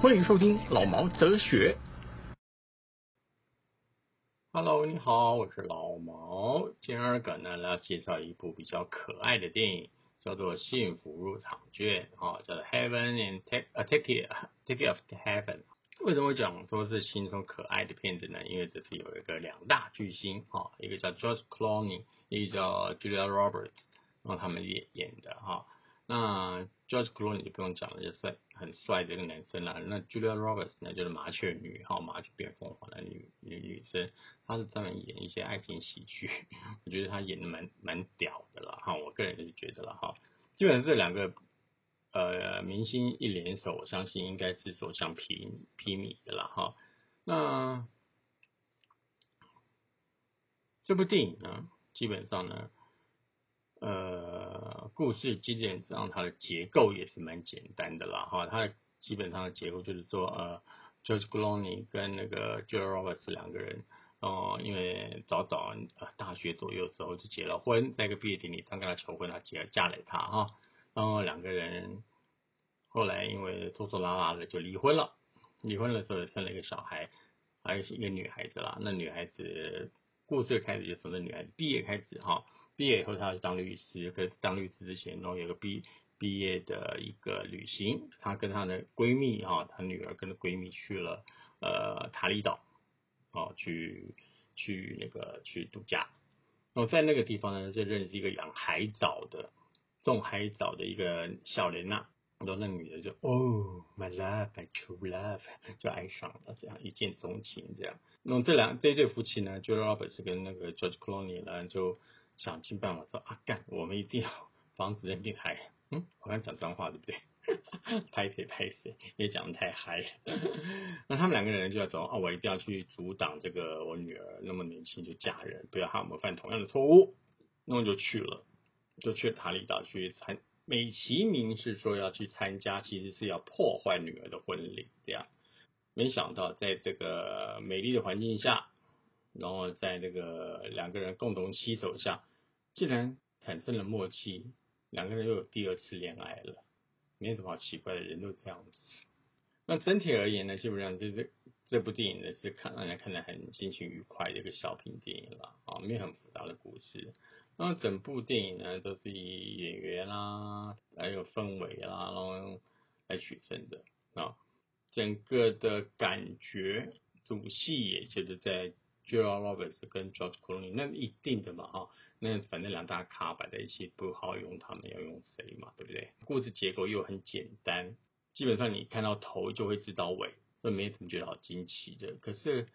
欢迎收听老毛哲学。Hello，你好，我是老毛。今儿个呢来介绍一部比较可爱的电影，叫做《幸福入场券》啊，叫做《Heaven and Take a Ticket Ticket of Heaven》。为什么讲说是轻松可爱的片子呢？因为这次有一个两大巨星啊，一个叫 George Clooney，一个叫 Julia Roberts，然后他们演演的哈。那 George Clooney 就不用讲了，就是很帅的一个男生啦。那 Julia Roberts 呢，就是麻雀女哈，麻雀变凤凰的女女女生，她是专门演一些爱情喜剧，我觉得她演的蛮蛮屌的了哈。我个人就是觉得了哈，基本上这两个呃明星一联手，我相信应该是所向披披靡的了哈。那这部电影呢，基本上呢。呃，故事基本上它的结构也是蛮简单的啦，哈，它的基本上的结构就是说，呃，George Clooney 跟那个 Julia Roberts 两个人，哦，因为早早呃大学左右之后就结了婚，在一个毕业典礼上跟他求婚，他结嫁给他哈，然后两个人后来因为拖拖拉拉的就离婚了，离婚了之后生了一个小孩，还是一个女孩子啦，那女孩子故事开始就从那女孩毕业开始哈。毕业以后，她去当律师。可是当律师之前，然后有个毕毕业的一个旅行，她跟她的闺蜜哈，她女儿跟着闺蜜去了呃塔里岛，哦，去去那个去度假。然后在那个地方呢，就认识一个养海藻的种海藻的一个小莲娜。然后那女的就哦，my love，my true love，就爱上了，这样一见钟情这样。那么这两这对夫妻呢就 Roberts 跟那个 George Clooney 呢就。想尽办法说啊干，我们一定要 防止认定台。嗯，我刚讲脏话对不对？拍谁拍谁，也讲的太嗨。那他们两个人就要走啊，我一定要去阻挡这个我女儿那么年轻就嫁人，不要害我们犯同样的错误。那么就去了，就去塔里岛去参，美其名是说要去参加，其实是要破坏女儿的婚礼。这样，没想到在这个美丽的环境下。然后在那个两个人共同携手下，竟然产生了默契，两个人又有第二次恋爱了，没什么好奇怪的，人都这样子。那整体而言呢，基本上就是这部电影呢是看让人看得很心情愉快的一个小品电影了啊，没有很复杂的故事。那整部电影呢都是以演员啦，还有氛围啦，然后来取胜的啊，整个的感觉主戏也就是在。Julia Roberts 跟 George Clooney，那一定的嘛哈，那反正两大咖摆在一起，不好用他们要用谁嘛，对不对？故事结构又很简单，基本上你看到头就会知道尾，所以没怎么觉得好惊奇的。可是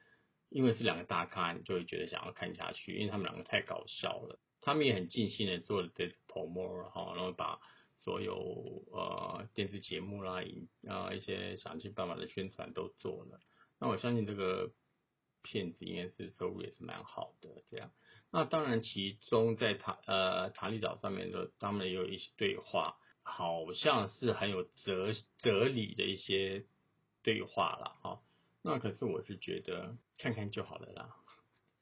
因为是两个大咖，你就会觉得想要看下去，因为他们两个太搞笑了，他们也很尽心的做了这 promo 哈，然后把所有呃电视节目啦、啊一些想尽办法的宣传都做了。那我相信这个。骗子应该是收入也是蛮好的，这样。那当然，其中在塔呃塔里岛上面的，他们也有一些对话，好像是很有哲哲理的一些对话了哈。那可是我是觉得看看就好了啦，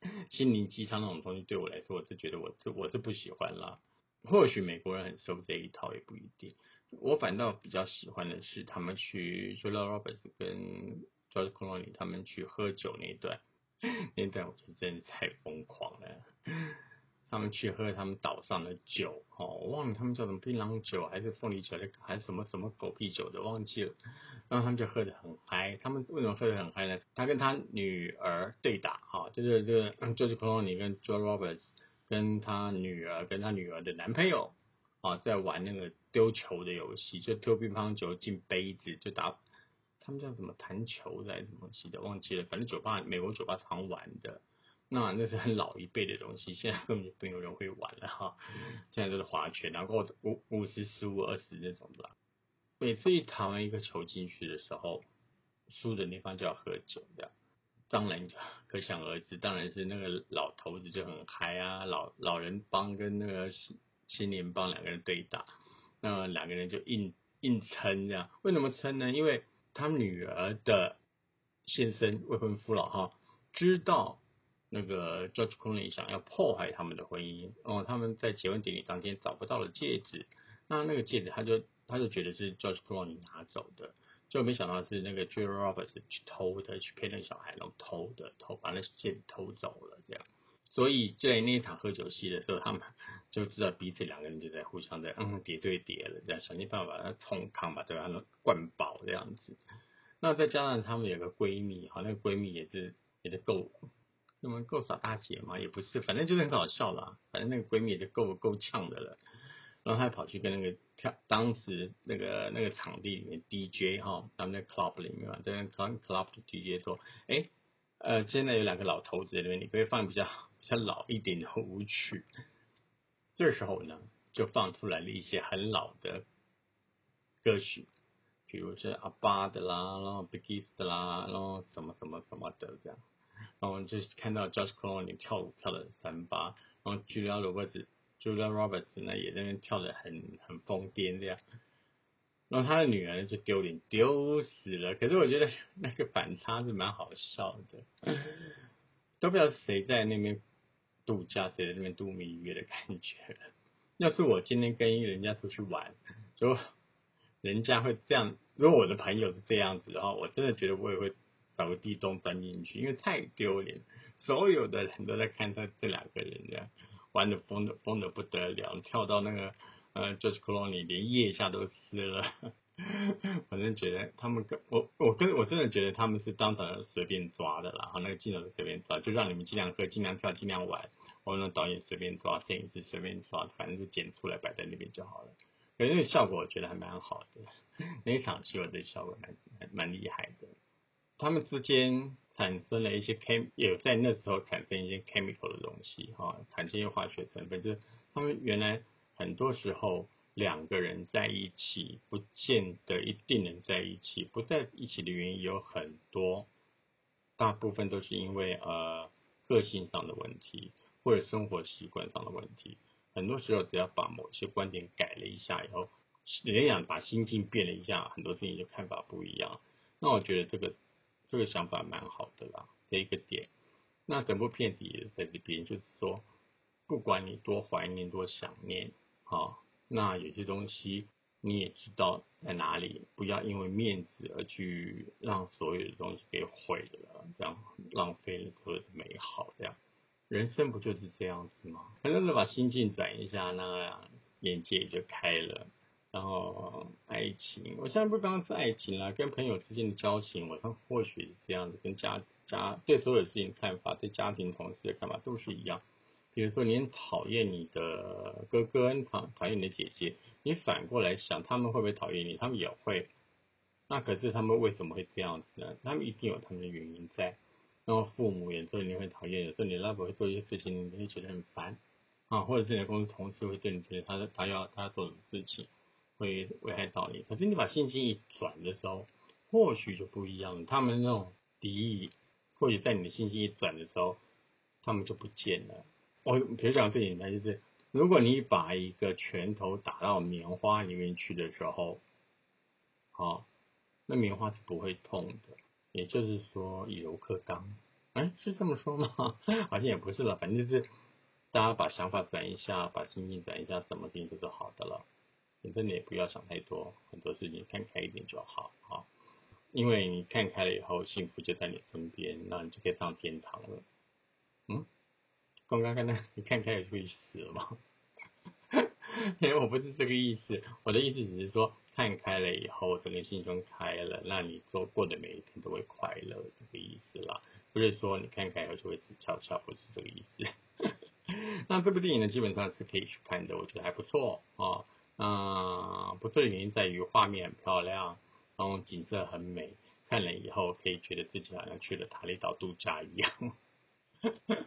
心灵鸡汤那种东西对我来说，我是觉得我是我是不喜欢啦。或许美国人很收这一套也不一定，我反倒比较喜欢的是他们去 Julia Roberts 跟 George Clooney 他们去喝酒那段。那段我觉得真的太疯狂了。他们去喝他们岛上的酒，哦，我忘了他们叫什么槟榔酒还是凤梨酒还是什么什么狗屁酒的，忘记了。然后他们就喝得很嗨。他们为什么喝得很嗨呢？他跟他女儿对打，哈，就是这个就是克洛尼跟 Joe Roberts 跟他女儿跟他女儿的男朋友啊，在玩那个丢球的游戏，就丢乒乓球进杯子就打。他们叫什么弹球的还是什么东西的，忘记了。反正酒吧，美国酒吧常玩的，那那是很老一辈的东西，现在根本就没有人会玩了哈。现在都是划拳，然后五五十十五二十那种的。每次一弹完一个球进去的时候，输的那方就要喝酒的。当然可想而知，当然是那个老头子就很嗨啊，老老人帮跟那个青年帮两个人对打，那两个人就硬硬撑这样。为什么撑呢？因为他女儿的先生未婚夫了哈，知道那个 George Clooney 想要破坏他们的婚姻哦，他们在结婚典礼当天找不到了戒指，那那个戒指他就他就觉得是 George Clooney 拿走的。就没想到是那个 j u l i Roberts 去偷的，去骗那个小孩，然后偷的，偷把那戒指偷走了，这样。所以在那一场喝酒戏的时候，他们 就知道彼此两个人就在互相在嗯叠对叠了，这样想尽办法把它冲康吧，对吧？灌饱这样子。那再加上他们有个闺蜜，好，那个闺蜜也是也是够，那么够耍大姐嘛？也不是，反正就是很搞笑啦。反正那个闺蜜也就够够呛的了。然后她跑去跟那个跳，当时那个那个场地里面 DJ 哈，他们在 club 里面嘛，在 club club 的 DJ 说，哎，呃，现在有两个老头子在那边，你可以放比较比较老一点的舞曲。这时候呢，就放出来了一些很老的歌曲，比如是阿巴的啦，然后 Biggs 的啦，然后什么什么什么的这样，然后就是看到 Josh c l o n e 跳舞跳的三八，然后 Julia Roberts。Julia Roberts 呢也在那边跳的很很疯癫这样，然后他的女儿就丢脸丢死了。可是我觉得那个反差是蛮好笑的，都不知道谁在那边度假，谁在那边度蜜月的感觉。要是我今天跟人家出去玩，就人家会这样，如果我的朋友是这样子的话，我真的觉得我也会找个地洞钻进去，因为太丢脸，所有的人都在看他这两个人这样。玩的疯的疯的不得了，跳到那个呃，George Clooney 连腋下都湿了。反正觉得他们跟我，我跟我真的觉得他们是当场随便抓的啦，哈，那个镜头随便抓，就让你们尽量喝、尽量跳、尽量玩。我们导演随便抓，摄影师随便抓，反正就剪出来摆在那边就好了。可是那个效果我觉得还蛮好的，那一场戏我觉得效果蛮蛮厉害的。他们之间。产生了一些 chem，有在那时候产生一些 chemical 的东西，哈，产生一些化学成分，就是他们原来很多时候两个人在一起，不见得一定能在一起，不在一起的原因有很多，大部分都是因为呃个性上的问题，或者生活习惯上的问题，很多时候只要把某些观点改了一下以后，人想把心境变了一下，很多事情就看法不一样，那我觉得这个。这个想法蛮好的啦，这一个点。那整部片子也在这边，就是说，不管你多怀念、多想念，啊，那有些东西你也知道在哪里，不要因为面子而去让所有的东西给毁了，这样浪费了所有的美好。这样，人生不就是这样子吗？反正是把心境转一下，那眼界也就开了。然后爱情，我现在不光是爱情啦，跟朋友之间的交情，我看或许是这样子，跟家家对所有事情看法，对家庭同事的看法都是一样。比如说，你很讨厌你的哥哥，你讨讨厌你的姐姐，你反过来想，他们会不会讨厌你？他们也会。那可是他们为什么会这样子呢？他们一定有他们的原因在。然后父母有时候你会讨厌，有时候你老婆会做一些事情，你会觉得很烦啊，或者是你的公司同事会对你觉得他他要他要做什么事情。会危害到你，可是你把信心一转的时候，或许就不一样了。他们那种敌意，或许在你的信心一转的时候，他们就不见了。我比如讲最简单就是，如果你把一个拳头打到棉花里面去的时候，好，那棉花是不会痛的。也就是说，以柔克刚，哎，是这么说吗？好像也不是了，反正就是大家把想法转一下，把心情转一下，什么事情都是好的了。反正你也不要想太多，很多事情看开一点就好，啊。因为你看开了以后，幸福就在你身边，那你就可以上天堂了。嗯，刚刚看到你看开了就会死了吗？因为我不是这个意思，我的意思只是说，看开了以后，整个心胸开了，那你做过的每一天都会快乐，这个意思啦。不是说你看开以后就会死翘翘，不是这个意思。那这部电影呢，基本上是可以去看的，我觉得还不错啊。嗯，不错的原因在于画面很漂亮，然后景色很美，看了以后可以觉得自己好像去了塔里岛度假一样。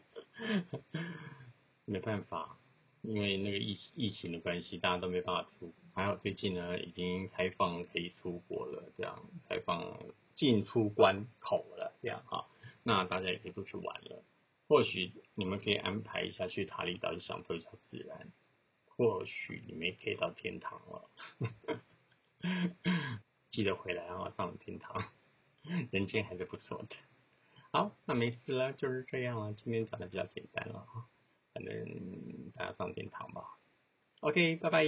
没办法，因为那个疫疫情的关系，大家都没办法出。还好最近呢，已经开放可以出国了，这样开放进出关口了，这样啊。那大家也可以出去玩了。或许你们可以安排一下去塔里岛去享受一下自然，或许你们可以到天堂了。记得回来啊，上天堂，人间还是不错的。好，那没事了，就是这样了。今天讲的比较简单了啊，反正大家上天堂吧。OK，拜拜。